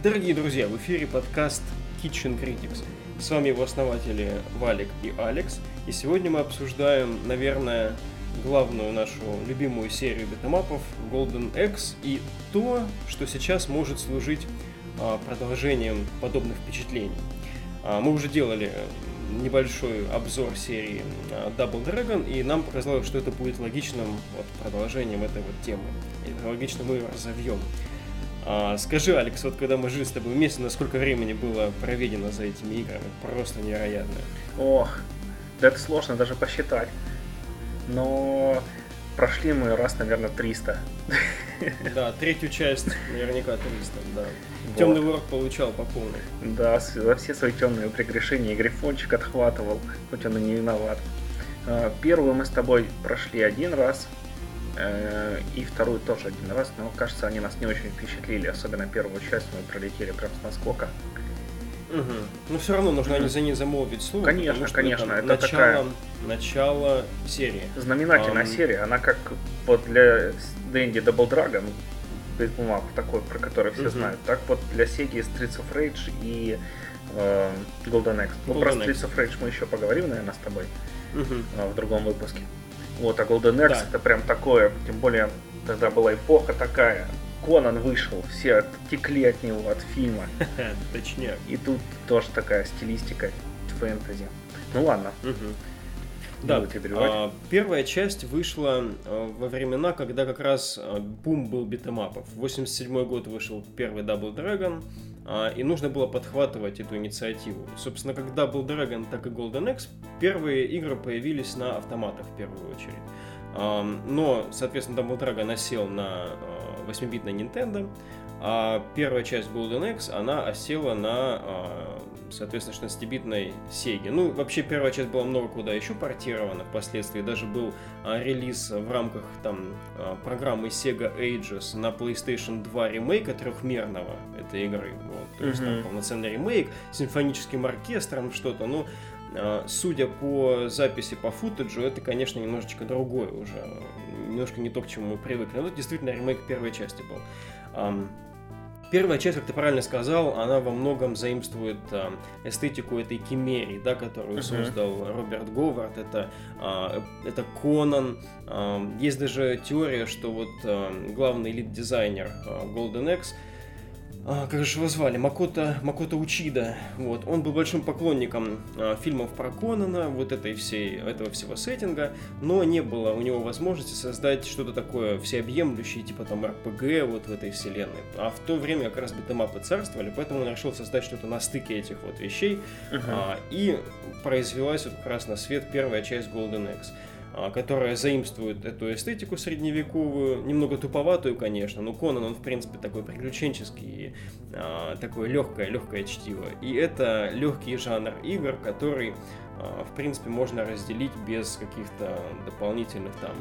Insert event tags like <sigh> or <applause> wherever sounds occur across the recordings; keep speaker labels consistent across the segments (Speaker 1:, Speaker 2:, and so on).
Speaker 1: Дорогие друзья, в эфире подкаст Kitchen Critics. С вами его основатели Валик и Алекс. И сегодня мы обсуждаем, наверное, главную нашу любимую серию битэмапов Golden X и то, что сейчас может служить а, продолжением подобных впечатлений. А, мы уже делали небольшой обзор серии а, Double Dragon, и нам показалось, что это будет логичным вот, продолжением этой вот темы. И логично мы ее разовьем. А, скажи, Алекс, вот когда мы жили с тобой вместе, насколько времени было проведено за этими играми? Просто невероятно.
Speaker 2: Ох, да это сложно даже посчитать. Но прошли мы раз, наверное, 300.
Speaker 1: Да, третью часть наверняка 300, да. Вот. Темный ворот получал по полной.
Speaker 2: Да, за все свои темные прегрешения Грифончик отхватывал, хоть он и не виноват. А, первую мы с тобой прошли один раз, и вторую тоже один раз, но кажется, они нас не очень впечатлили, особенно первую часть мы пролетели прям с наскока.
Speaker 1: Угу. Но все равно нужно угу. за ней замолвить слово.
Speaker 2: Конечно, что конечно.
Speaker 1: Это, это начало, такая... начало серии.
Speaker 2: Знаменательная эм... серия. Она как вот для Dendy Double Dragon, beat 'em up такой, про который все угу. знают. Так вот для Sega Streets of Rage и э, Golden Axe. Ну, про Streets of Rage мы еще поговорим, наверное, с тобой угу. э, в другом выпуске. Вот, а Golden Axe да. это прям такое, тем более тогда была эпоха такая, Конан вышел, все текли от него, от фильма. <laughs>
Speaker 1: Точнее.
Speaker 2: И тут тоже такая стилистика фэнтези. Ну ладно.
Speaker 1: Да, а, первая часть вышла а, во времена, когда как раз а, бум был битэмапов. 87 год вышел первый Double Dragon, и нужно было подхватывать эту инициативу. Собственно, как Double Dragon, так и Golden X, первые игры появились на автоматах в первую очередь. Но, соответственно, Double Dragon осел на 8-битной Nintendo, а первая часть Golden X, она осела на, а, соответственно, 16-битной Sega. Ну, вообще, первая часть была много куда еще портирована впоследствии. Даже был а, релиз в рамках там а, программы Sega Ages на PlayStation 2 ремейка трехмерного этой игры. Вот, то есть mm-hmm. там полноценный ремейк с симфоническим оркестром, что-то. Ну, судя по записи по футажу, это, конечно, немножечко другое уже. Немножко не то, к чему мы привыкли. Но это действительно ремейк первой части был. Первая часть, как ты правильно сказал, она во многом заимствует э, эстетику этой кимерии, да, которую uh-huh. создал Роберт Говард. Это, э, это Конан. Э, есть даже теория, что вот э, главный лид-дизайнер э, Golden X а, как же его звали, Макото, Макото Учида, вот, он был большим поклонником а, фильмов про Конана, вот этой всей, этого всего сеттинга, но не было у него возможности создать что-то такое всеобъемлющее, типа там РПГ вот в этой вселенной, а в то время как раз битэмапы царствовали, поэтому он решил создать что-то на стыке этих вот вещей, uh-huh. а, и произвелась вот как раз на свет первая часть Golden X. А, которая заимствует эту эстетику средневековую, немного туповатую, конечно, но Конан, он, в принципе, такой приключенческий, а, такое легкое, легкое чтиво. И это легкий жанр игр, который, а, в принципе, можно разделить без каких-то дополнительных там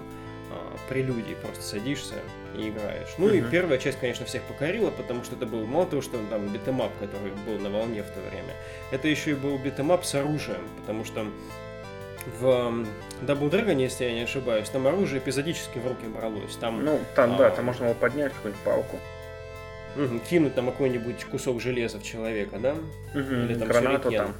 Speaker 1: прелюдий, просто садишься и играешь. Ну uh-huh. и первая часть, конечно, всех покорила, потому что это был мало того, что там beat 'em up, который был на волне в то время, это еще и был beat 'em up с оружием, потому что в Double Dragon, если я не ошибаюсь, там оружие эпизодически в руки бралось. Там,
Speaker 2: ну, там, а, да, там можно было поднять какую-нибудь палку.
Speaker 1: Угу, кинуть там какой-нибудь кусок железа в человека, да?
Speaker 2: Угу, Или там гранату там.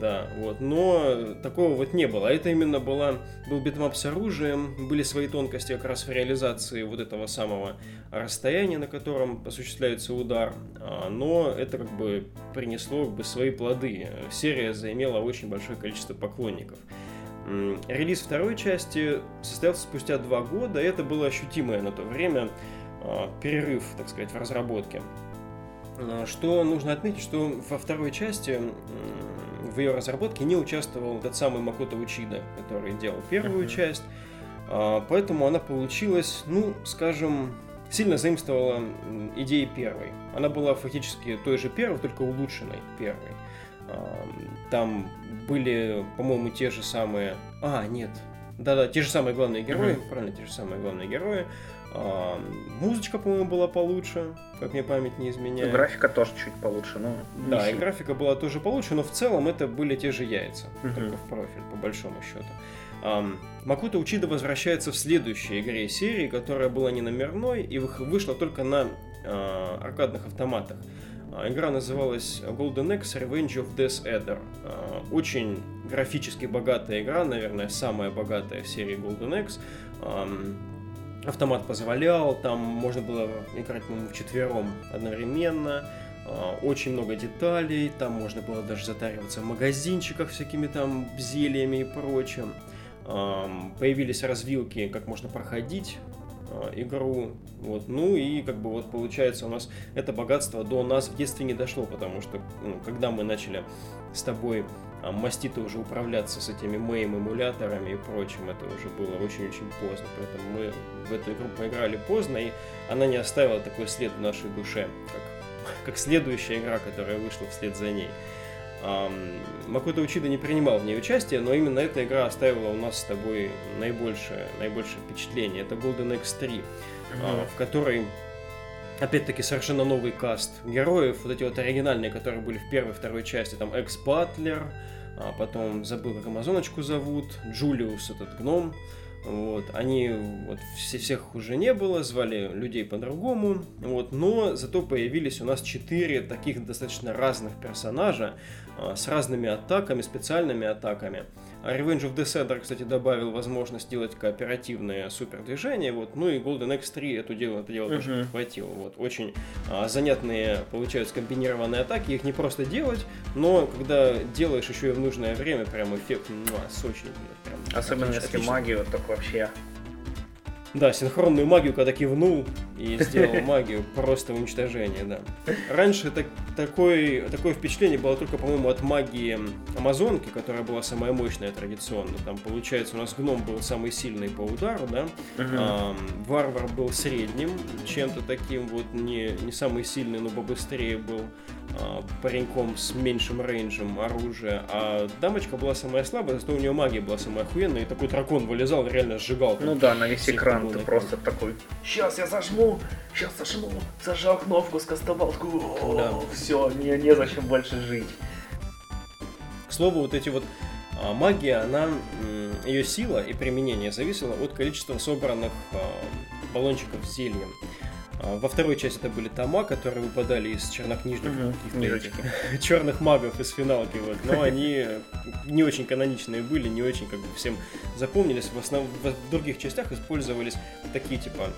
Speaker 1: Да, вот. Но такого вот не было. Это именно была, был beat 'em up с оружием, были свои тонкости как раз в реализации вот этого самого расстояния, на котором осуществляется удар. А, но это как бы принесло как бы свои плоды. Серия заимела очень большое количество поклонников. Релиз второй части состоялся спустя два года, и это было ощутимое на то время а, перерыв, так сказать, в разработке. А, что нужно отметить, что во второй части в ее разработке не участвовал тот самый Макото Учида, который делал первую uh-huh. часть. А, поэтому она получилась, ну, скажем, сильно заимствовала идеи первой. Она была фактически той же первой, только улучшенной первой. А, там были, по-моему, те же самые... А, нет. Да-да, те же самые главные герои, uh-huh. правильно, те же самые главные герои. А, музычка, по-моему, была получше, как мне память не изменяет.
Speaker 2: Графика тоже чуть получше, но...
Speaker 1: Да, и графика была тоже получше, но в целом это были те же яйца, угу. только в профиль, по большому счету. Um, Макута Учида возвращается в следующей игре серии, которая была не номерной и вышла только на э, аркадных автоматах. А, игра называлась Golden Axe Revenge of Death Adder. А, очень графически богатая игра, наверное, самая богатая в серии Golden Axe. Автомат позволял, там можно было играть, по-моему, вчетвером одновременно. А, очень много деталей, там можно было даже затариваться в магазинчиках всякими там зельями и прочим. Появились развилки, как можно проходить Э, игру. Вот. Ну и как бы вот получается у нас это богатство до нас в детстве не дошло, потому что ну, когда мы начали с тобой а, мастито уже управляться с этими моим эмуляторами и прочим, это уже было очень-очень поздно. Поэтому мы в эту игру поиграли поздно, и она не оставила такой след в нашей душе, как, <laughs> как следующая игра, которая вышла вслед за ней. Макото Учида не принимал в ней участие, но именно эта игра оставила у нас с тобой наибольшее, наибольшее впечатление. Это Golden X3, mm-hmm. в которой опять-таки совершенно новый каст героев, вот эти вот оригинальные, которые были в первой второй части, там Экс Батлер, а потом забыл, как Амазоночку зовут, Джулиус этот гном, вот, они вот все, всех уже не было, звали людей по-другому, вот, но зато появились у нас четыре таких достаточно разных персонажа а, с разными атаками, специальными атаками. А Revenge of the Cedar, кстати, добавил возможность делать кооперативные супердвижения, вот, ну и Golden X3 это дело, это дело uh-huh. тоже подхватило. Вот, очень а, занятные получаются комбинированные атаки, их не просто делать, но когда делаешь еще и в нужное время, прям эффект ну, сочный. Прям,
Speaker 2: Особенно отлично, если магию, так вообще
Speaker 1: да, синхронную магию, когда кивнул и сделал <laughs> магию, просто уничтожение, да. Раньше так, такой, такое впечатление было только, по-моему, от магии Амазонки, которая была самая мощная традиционно. Там, получается, у нас гном был самый сильный по удару, да, а, варвар был средним, чем-то таким вот, не, не самый сильный, но побыстрее был а, пареньком с меньшим рейнджем оружия, а дамочка была самая слабая, зато у нее магия была самая охуенная, и такой дракон вылезал, реально сжигал.
Speaker 2: Ну да, на весь экран ты просто такой, сейчас я зажму, сейчас зажму, зажал кнопку, скастовал, да. все, не, не зачем больше жить.
Speaker 1: К слову, вот эти вот а, магия, она, ее сила и применение зависело от количества собранных а, баллончиков с зельем. А, во второй части это были тома, которые выпадали из чернокнижников,
Speaker 2: угу, <laughs>
Speaker 1: черных магов из финалки, вот. но они не очень каноничные были, не очень как бы всем запомнились. В основном в других частях использовались такие типа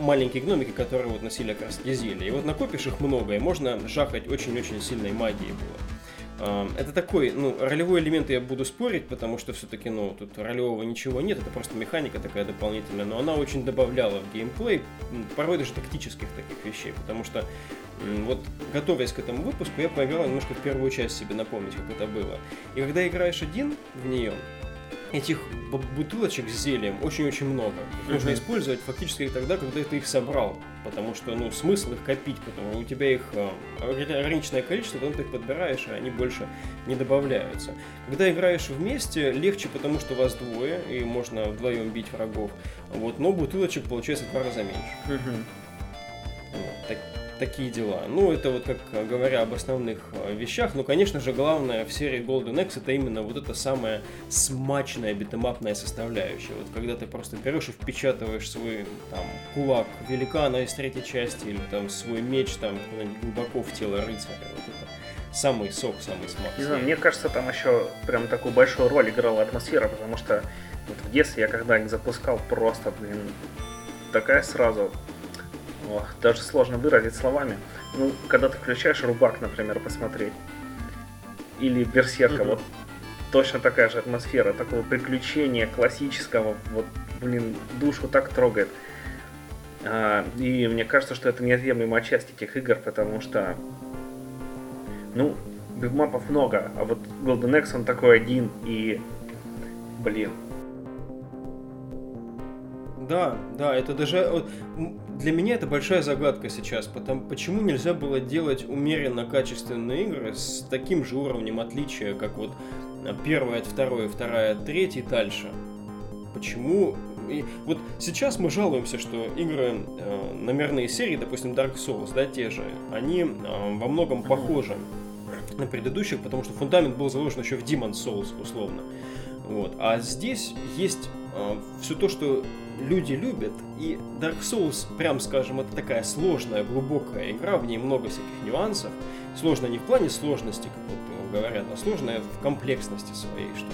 Speaker 1: маленькие гномики, которые вот носили раз зелья. И вот накопишь их много, и можно жахать очень-очень сильной магией было. Это такой, ну, ролевой элемент я буду спорить, потому что все-таки, ну, тут ролевого ничего нет, это просто механика такая дополнительная, но она очень добавляла в геймплей, порой даже тактических таких вещей, потому что вот готовясь к этому выпуску, я поиграл немножко в первую часть себе напомнить, как это было. И когда играешь один в нее, этих бутылочек с зельем очень-очень много. Их нужно использовать фактически тогда, когда ты их собрал. Потому что, ну, смысл их копить, потому что у тебя их э, ограниченное количество, потом ты их подбираешь, и они больше не добавляются. Когда играешь вместе, легче, потому что вас двое, и можно вдвоем бить врагов. Вот, но бутылочек получается в два раза меньше. Вот, так, такие дела. Ну, это вот как говоря об основных э, вещах. Но, конечно же, главное в серии Golden Axe это именно вот эта самая смачная битэмапная составляющая. Вот когда ты просто берешь и впечатываешь свой там кулак великана из третьей части или там свой меч там глубоко в тело рыцаря. Вот это самый сок, самый смак.
Speaker 2: Не знаю, мне кажется, там еще прям такую большую роль играла атмосфера, потому что вот в детстве я когда их запускал, просто, блин, такая сразу Ох, даже сложно выразить словами. Ну, когда ты включаешь рубак, например, посмотреть, или берсерка, mm-hmm. вот точно такая же атмосфера, такого приключения классического, вот, блин, душу так трогает. А, и мне кажется, что это неотъемлемая часть этих игр, потому что, ну, бигмапов много, а вот Golden Axe он такой один, и, блин,
Speaker 1: да, да, это даже для меня это большая загадка сейчас, потому почему нельзя было делать умеренно качественные игры с таким же уровнем отличия, как вот первая от второй, вторая от третьей дальше. Почему? И вот сейчас мы жалуемся, что игры э, номерные серии, допустим, Dark Souls, да, те же, они э, во многом похожи на предыдущих, потому что фундамент был заложен еще в Demon's Souls, условно. Вот. А здесь есть все то, что люди любят. И Dark Souls, прям скажем, это такая сложная, глубокая игра, в ней много всяких нюансов. Сложная не в плане сложности, как вот говорят, а сложная в комплексности своей, что ли.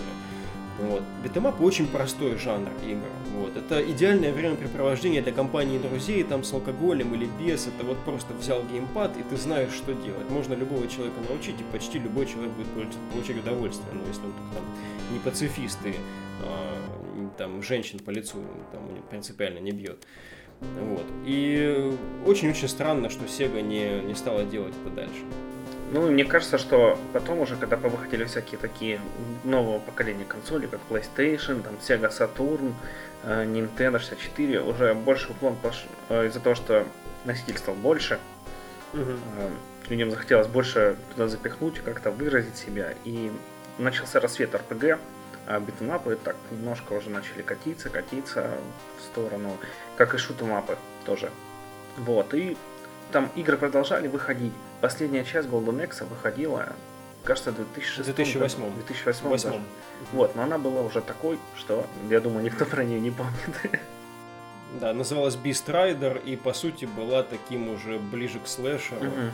Speaker 1: Вот. Beat 'em up очень простой жанр игр. Вот. Это идеальное времяпрепровождение для компании друзей, там с алкоголем или без. Это вот просто взял геймпад, и ты знаешь, что делать. Можно любого человека научить, и почти любой человек будет получать удовольствие. Ну, если он там не пацифист и а, там женщин по лицу там, принципиально не бьет. Вот. И очень-очень странно, что Sega не, не стала делать это дальше.
Speaker 2: Ну, мне кажется, что потом уже, когда повыходили всякие такие нового поколения консолей, как PlayStation, там, Sega Saturn, э, Nintendo 64, уже больше уклон пошел э, из-за того, что носитель стал больше. Угу. Людям захотелось больше туда запихнуть, как-то выразить себя. И начался рассвет RPG, а битэмапы так немножко уже начали катиться, катиться в сторону, как и шутэмапы тоже. Вот, и там игры продолжали выходить. Последняя часть Golden Axe выходила, кажется, в 2006
Speaker 1: 2008.
Speaker 2: 2008 8. Даже. Вот, но она была уже такой, что, я думаю, никто про нее не помнит.
Speaker 1: Да, называлась Beast Rider и, по сути, была таким уже ближе к слэшеру. Э,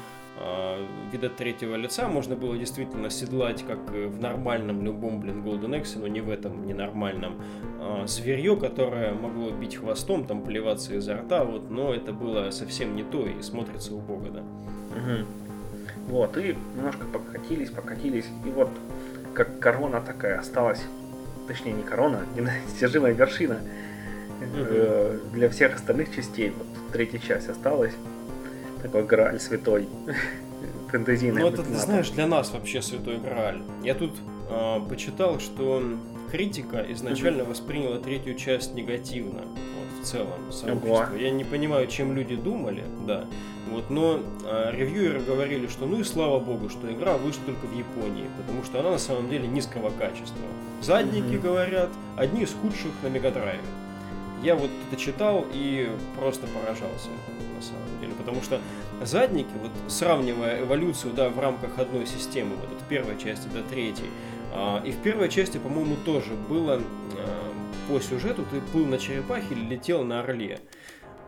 Speaker 1: вида третьего лица. Можно было действительно седлать, как в нормальном любом, блин, Golden Axe, но не в этом ненормальном, э, зверье, которое могло бить хвостом, там плеваться изо рта, вот, но это было совсем не то и смотрится убого, да.
Speaker 2: Угу. Вот, и немножко покатились, покатились, и вот как корона такая осталась, точнее не корона, недостижимая вершина э, для всех остальных частей, вот третья часть осталась такой Грааль святой. <laughs> Фэнтезийный.
Speaker 1: Ну, это, ты знаешь, для нас вообще святой Грааль. Я тут э, почитал, что критика изначально восприняла третью часть негативно. Вот, в целом, сообщество. Я не понимаю, чем люди думали, да. Вот, но э, ревьюеры говорили, что ну и слава богу, что игра вышла только в Японии, потому что она на самом деле низкого качества. Задники, mm-hmm. говорят, одни из худших на Мегадрайве. Я вот это читал и просто поражался на самом деле, потому что задники, вот сравнивая эволюцию, да, в рамках одной системы, вот от первой части до третьей, а, и в первой части, по-моему, тоже было а, по сюжету, ты плыл на черепахе или летел на орле.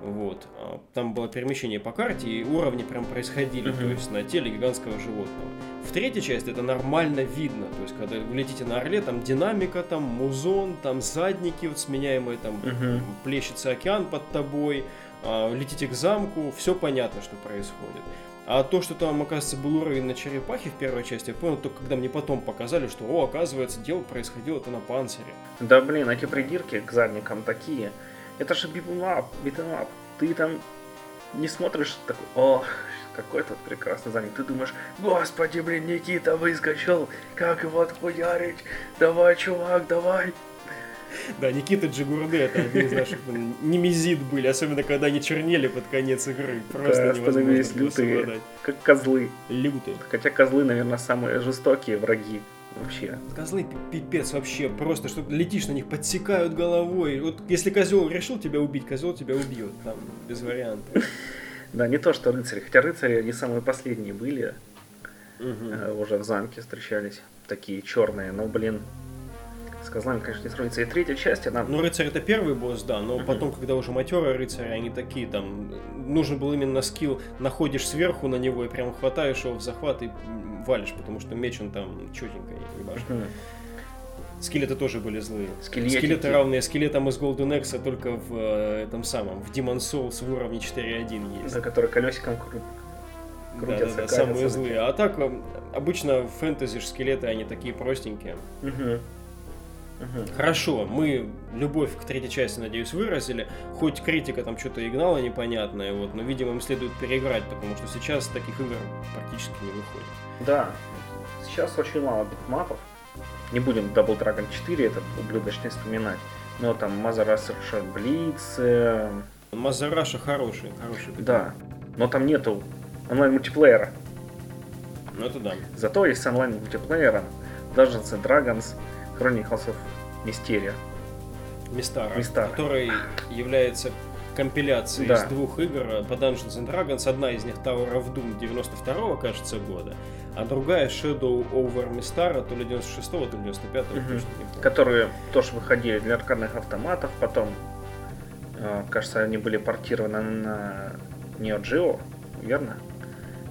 Speaker 1: Вот. А, там было перемещение по карте, и уровни прям происходили, uh-huh. то есть на теле гигантского животного. В третьей части это нормально видно, то есть когда вы летите на Орле, там динамика, там музон, там задники вот сменяемые, там uh-huh. плещется океан под тобой, а, летите к замку, все понятно, что происходит. А то, что там, оказывается, был уровень на черепахе в первой части, я понял только когда мне потом показали, что, о, оказывается, дело происходило это на панцире.
Speaker 2: Да блин, эти придирки к задникам такие. Это же битэмап, битэмап. Ты там не смотришь такой, о, какой тут прекрасный задник. Ты думаешь, господи, блин, Никита выскочил, как его отхуярить? Давай, чувак, давай.
Speaker 1: Да, Никита Джигурды, это одни из наших немезид были, особенно когда они чернели под конец игры. Просто да, становились
Speaker 2: лютые, как козлы.
Speaker 1: Лютые.
Speaker 2: Хотя козлы, наверное, самые жестокие враги вообще.
Speaker 1: Козлы пипец вообще, просто что летишь на них, подсекают головой. Вот если козел решил тебя убить, козел тебя убьет, там, без вариантов.
Speaker 2: Да, не то, что рыцари. Хотя рыцари, они самые последние были. Угу. Уже в замке встречались. Такие черные, но, блин, с козлами, конечно, не сравнится. И третья часть, она...
Speaker 1: Ну, рыцарь это первый босс, да, но uh-huh. потом, когда уже матерые рыцари, они такие, там, нужен был именно скилл, находишь сверху на него и прям хватаешь его в захват и валишь, потому что меч он там четенько ебашит. Uh-huh. Скелеты тоже были злые. Скелетики. Скелеты равные скелетам из Golden Axe, только в э, этом самом, в Demon Souls в уровне 4.1 есть.
Speaker 2: Да, который колесиком крут...
Speaker 1: крутятся. Да, да, да, самые злые. А так, э, обычно в фэнтези скелеты, они такие простенькие. Угу. Угу. Хорошо, мы любовь к третьей части, надеюсь, выразили. Хоть критика там что-то и гнала непонятное, вот, но, видимо, им следует переиграть, потому что сейчас таких игр практически не выходит.
Speaker 2: Да, сейчас очень мало битмапов. Не будем Double Dragon 4 это ублюдочно вспоминать. Но там Мазараша Блиц.
Speaker 1: Мазараша хороший, хороший.
Speaker 2: Да, но там нету онлайн-мультиплеера.
Speaker 1: Ну это да.
Speaker 2: Зато есть онлайн-мультиплеера Dungeons and Dragons, Chronicles of Mysteria.
Speaker 1: Мистара, Мистара, который является компиляции да. из двух игр по Dungeons and Dragons. Одна из них Tower of Doom 92 кажется, года, а другая Shadow over Mistara, то ли 96-го, то ли 95-го, угу.
Speaker 2: Которые тоже выходили для аркадных автоматов, потом, э, кажется, они были портированы на Neo Geo, верно?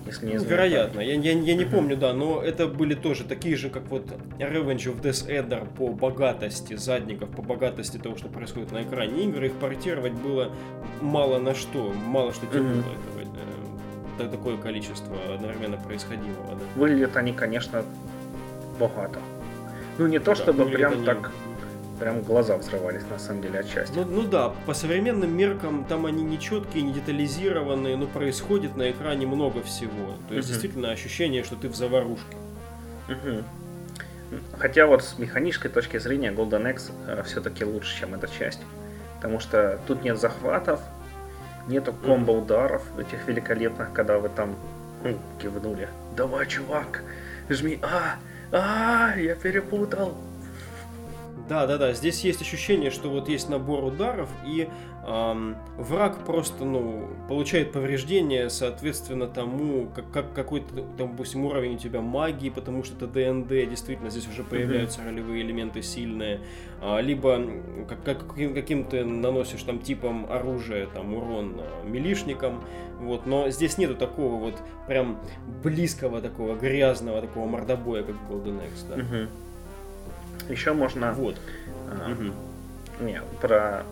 Speaker 1: Если не ну, Вероятно, я, я, я не помню, да, но это были тоже такие же, как вот Revenge of Death Adder по богатости задников, по богатости того, что происходит на экране игры, их портировать было мало на что, мало что тянуло mm-hmm. этого, э, такое количество одновременно происходимого. Да.
Speaker 2: Выглядят они, конечно, богато. Ну, не то, да, чтобы прям они... так прям глаза взрывались на самом деле отчасти.
Speaker 1: Ну, ну да, по современным меркам там они не четкие, не детализированные, но происходит на экране много всего. То есть угу. действительно ощущение, что ты в заварушке.
Speaker 2: Угу. Хотя вот с механической точки зрения Golden Axe э, все-таки лучше, чем эта часть. Потому что тут нет захватов, нету комбо-ударов этих великолепных, когда вы там ну, кивнули. Давай, чувак, жми. А, а, я перепутал.
Speaker 1: Да, да, да. Здесь есть ощущение, что вот есть набор ударов, и эм, враг просто, ну, получает повреждения, соответственно, тому, как, как какой-то, допустим, уровень у тебя магии, потому что это ДНД, действительно, здесь уже появляются mm-hmm. ролевые элементы сильные, а, либо как, как, каким, каким ты наносишь там типом оружия, там, урон а, милишникам, вот, но здесь нету такого вот прям близкого такого грязного такого мордобоя, как в Golden Axe, да. Mm-hmm.
Speaker 2: Еще можно...
Speaker 1: Вот.
Speaker 2: А, угу. Не, про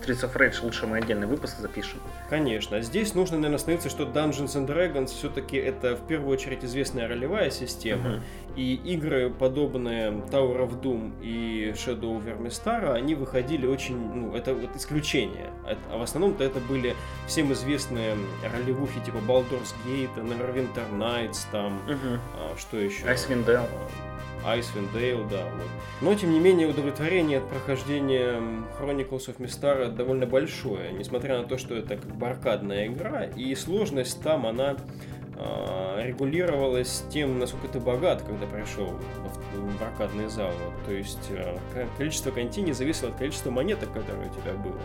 Speaker 2: Streets of Rage лучше мы отдельный выпуск запишем.
Speaker 1: Конечно. Здесь нужно, наверное, остановиться, что Dungeons and Dragons все-таки это в первую очередь известная ролевая система. Uh-huh. И игры, подобные Tower of Doom и Shadow of Vermistara, они выходили очень, ну, это вот исключение. А в основном-то это были всем известные ролевухи типа Baldur's Gate, Neverwinter Nights, там, uh-huh. а, что еще?
Speaker 2: Icewind Dale.
Speaker 1: Icewind Dale, да. Вот. Но, тем не менее, удовлетворение от прохождения Chronicles of Mistara довольно большое, несмотря на то, что это как бы аркадная игра, и сложность там, она э, регулировалась тем, насколько ты богат, когда пришел в, аркадный зал. То есть э, количество контини зависело от количества монеток, которые у тебя было.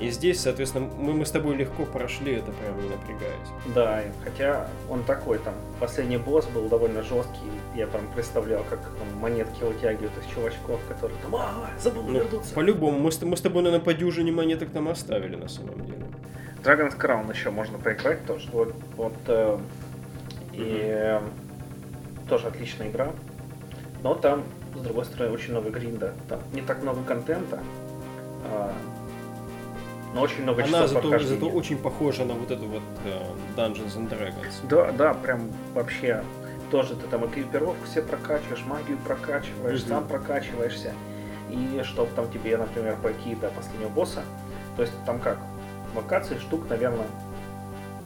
Speaker 1: И здесь, соответственно, мы, мы с тобой легко прошли это, прям не напрягаясь.
Speaker 2: Да, хотя он такой там, последний босс был довольно жесткий, я прям представлял, как там, монетки вытягивают из чувачков, которые там, а, забыл ну, вернуться.
Speaker 1: По-любому, мы, мы с тобой, наверное, по дюжине монеток там оставили на самом деле.
Speaker 2: Dragon's Crown еще можно поиграть тоже. Вот, вот э, и э, тоже отличная игра. Но там, с другой стороны, очень много гринда. Там не так много контента. Но очень много
Speaker 1: Она зато, зато очень похожа на вот эту вот uh, Dungeons and Dragons.
Speaker 2: Да, да, прям вообще тоже ты там экипировку все прокачиваешь, магию прокачиваешь, mm-hmm. сам прокачиваешься. И чтобы там тебе, например, пойти до последнего босса, то есть там как, локаций штук, наверное,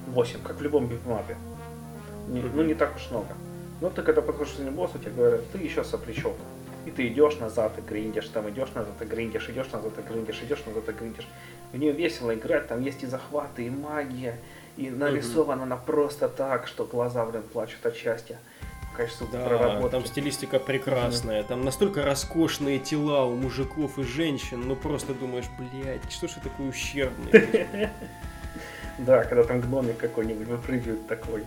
Speaker 2: 8, как в любом битмапе. Mm-hmm. Ну, не так уж много. Но ты когда подходишь к последнему боссу, тебе говорят, ты еще соплячок. И ты идешь назад и гриндишь, там идешь назад и гриндишь, идешь назад и гриндишь, идешь назад и гриндишь. В нее весело играть, там есть и захваты, и магия, и нарисована mm-hmm. она просто так, что глаза, блин, плачут от счастья.
Speaker 1: Качество да, там стилистика прекрасная, mm-hmm. там настолько роскошные тела у мужиков и женщин, ну просто думаешь, блядь, что ж такой ущербный. <laughs>
Speaker 2: Да, когда там гномик какой-нибудь выпрыгивает такой.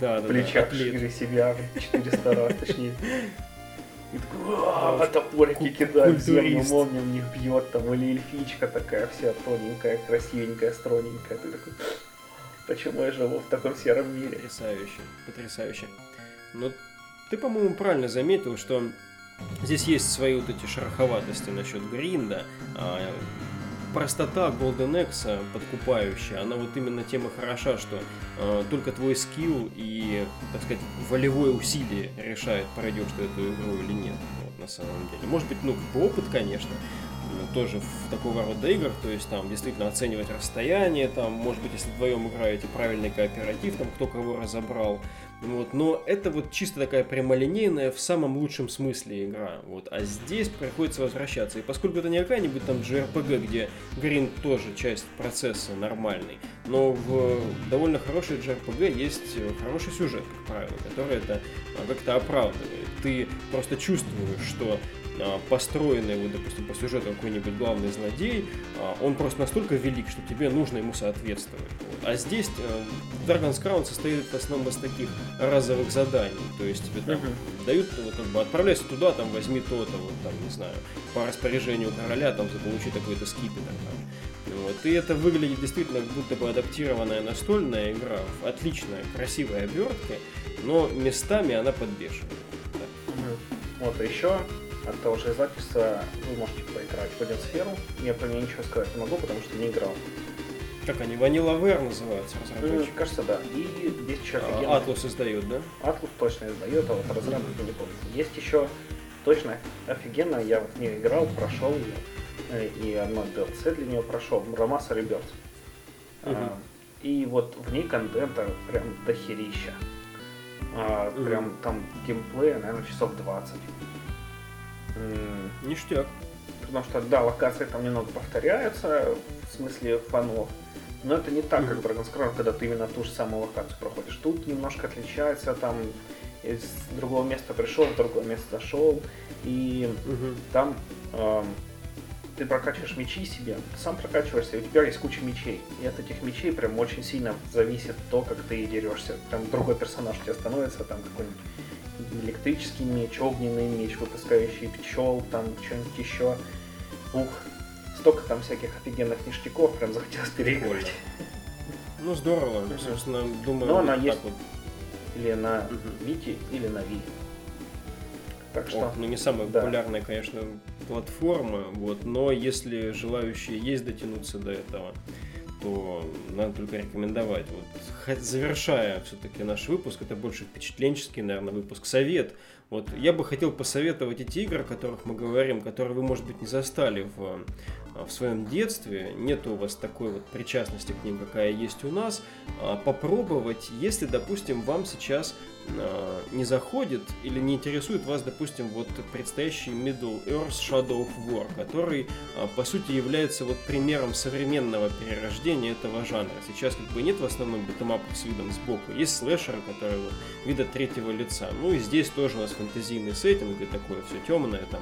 Speaker 1: Да, да,
Speaker 2: плечах шире себя 400 раз, точнее. <laughs> И такой, а топорики кидают, землю молния в них бьет, там, или эльфичка такая вся тоненькая, красивенькая, стройненькая. Ты такой, почему я живу в таком сером мире?
Speaker 1: Потрясающе, потрясающе. Но ты, по-моему, правильно заметил, что здесь есть свои вот эти шероховатости насчет гринда. Простота Golden X подкупающая, она вот именно тем и хороша, что э, только твой скилл и, так сказать, волевое усилие решает, пройдешь ты эту игру или нет, вот, на самом деле. Может быть, ну, опыт, конечно, тоже в такого рода играх, то есть там действительно оценивать расстояние, там, может быть, если вдвоем играете правильный кооператив, там, кто кого разобрал, вот, но это вот чисто такая прямолинейная в самом лучшем смысле игра. Вот, а здесь приходится возвращаться. И поскольку это не какая-нибудь там JRPG, где грин тоже часть процесса нормальный, но в довольно хорошей JRPG есть хороший сюжет, как правило, который это а, как-то оправдывает. Ты просто чувствуешь, что построенный, вот, допустим, по сюжету какой-нибудь главный злодей, а, он просто настолько велик, что тебе нужно ему соответствовать. А здесь э, Dragon's Crown состоит в основном из таких разовых заданий. То есть тебе там uh-huh. дают, вот, как бы, отправляйся туда, там, возьми то-то, вот, там, не знаю, по распоряжению короля, там, заполучи такой-то скипетр, там. Вот. И это выглядит действительно как будто бы адаптированная настольная игра в отличной, красивой обертке, но местами она подбешивает. Да.
Speaker 2: Вот, а еще от того же издательства вы можете поиграть в один сферу. Я про нее ничего сказать не могу, потому что не играл.
Speaker 1: Как они? Vanillaware называются разработчик?
Speaker 2: Кажется, да. И есть еще.
Speaker 1: А, Atlus издает, да?
Speaker 2: Atlus точно издает, а вот разработчик не помню. Есть еще точно офигенно, я вот в нее играл, прошел ее, э, и одно DLC для нее прошел, Ромаса Реберт. Угу. А, и вот в ней контента прям дохерища. А, угу. Прям там геймплея, наверное, часов 20.
Speaker 1: Ништяк.
Speaker 2: Потому что, да, локации там немного повторяются, в смысле фанов. Но это не так, как Dragon's Crown, когда ты именно ту же самую локацию проходишь. Тут немножко отличается, там из другого места пришел, в другое место зашел, и угу. там э, ты прокачиваешь мечи себе, ты сам прокачиваешься, и у тебя есть куча мечей. И от этих мечей прям очень сильно зависит то, как ты дерешься. Там другой персонаж у тебя становится, там какой-нибудь электрический меч, огненный меч, выпускающий пчел, там что-нибудь еще. Ух, столько там всяких офигенных ништяков, прям захотелось переиграть. <laughs>
Speaker 1: Ну здорово, собственно, думаю,
Speaker 2: Но она есть вот. или на Вите, или на Ви.
Speaker 1: Так что, О, ну не самая да. популярная, конечно, платформа, вот, но если желающие есть дотянуться до этого, то надо только рекомендовать. Вот, завершая все-таки наш выпуск, это больше впечатленческий, наверное, выпуск совет. Вот я бы хотел посоветовать эти игры, о которых мы говорим, которые вы, может быть, не застали в а, в своем детстве, нет у вас такой вот причастности к ним, какая есть у нас, а, попробовать, если, допустим, вам сейчас а, не заходит или не интересует вас, допустим, вот предстоящий Middle Earth Shadow of War, который, по сути, является вот примером современного перерождения этого жанра. Сейчас как бы нет в основном битэмапов с видом сбоку, есть слэшеры, которые вот вида третьего лица. Ну и здесь тоже у нас фэнтезийный сеттинг, где такое все темное, там,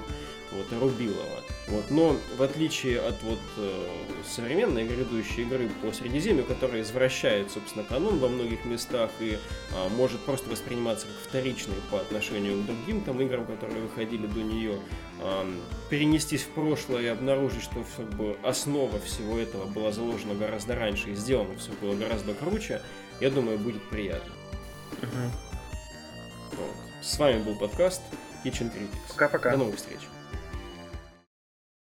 Speaker 1: вот, Рубилова. Вот, но в отличие от вот э, современной грядущей игры по Средиземью, которая извращает, собственно, канон во многих местах и э, может просто восприниматься как вторичный по отношению к другим там играм, которые выходили до нее, э, перенестись в прошлое и обнаружить, что как бы, основа всего этого была заложена гораздо раньше и сделано все было гораздо круче, я думаю, будет приятно. Uh-huh. Вот. С вами был подкаст Kitchen Critics.
Speaker 2: Пока-пока.
Speaker 1: До новых встреч.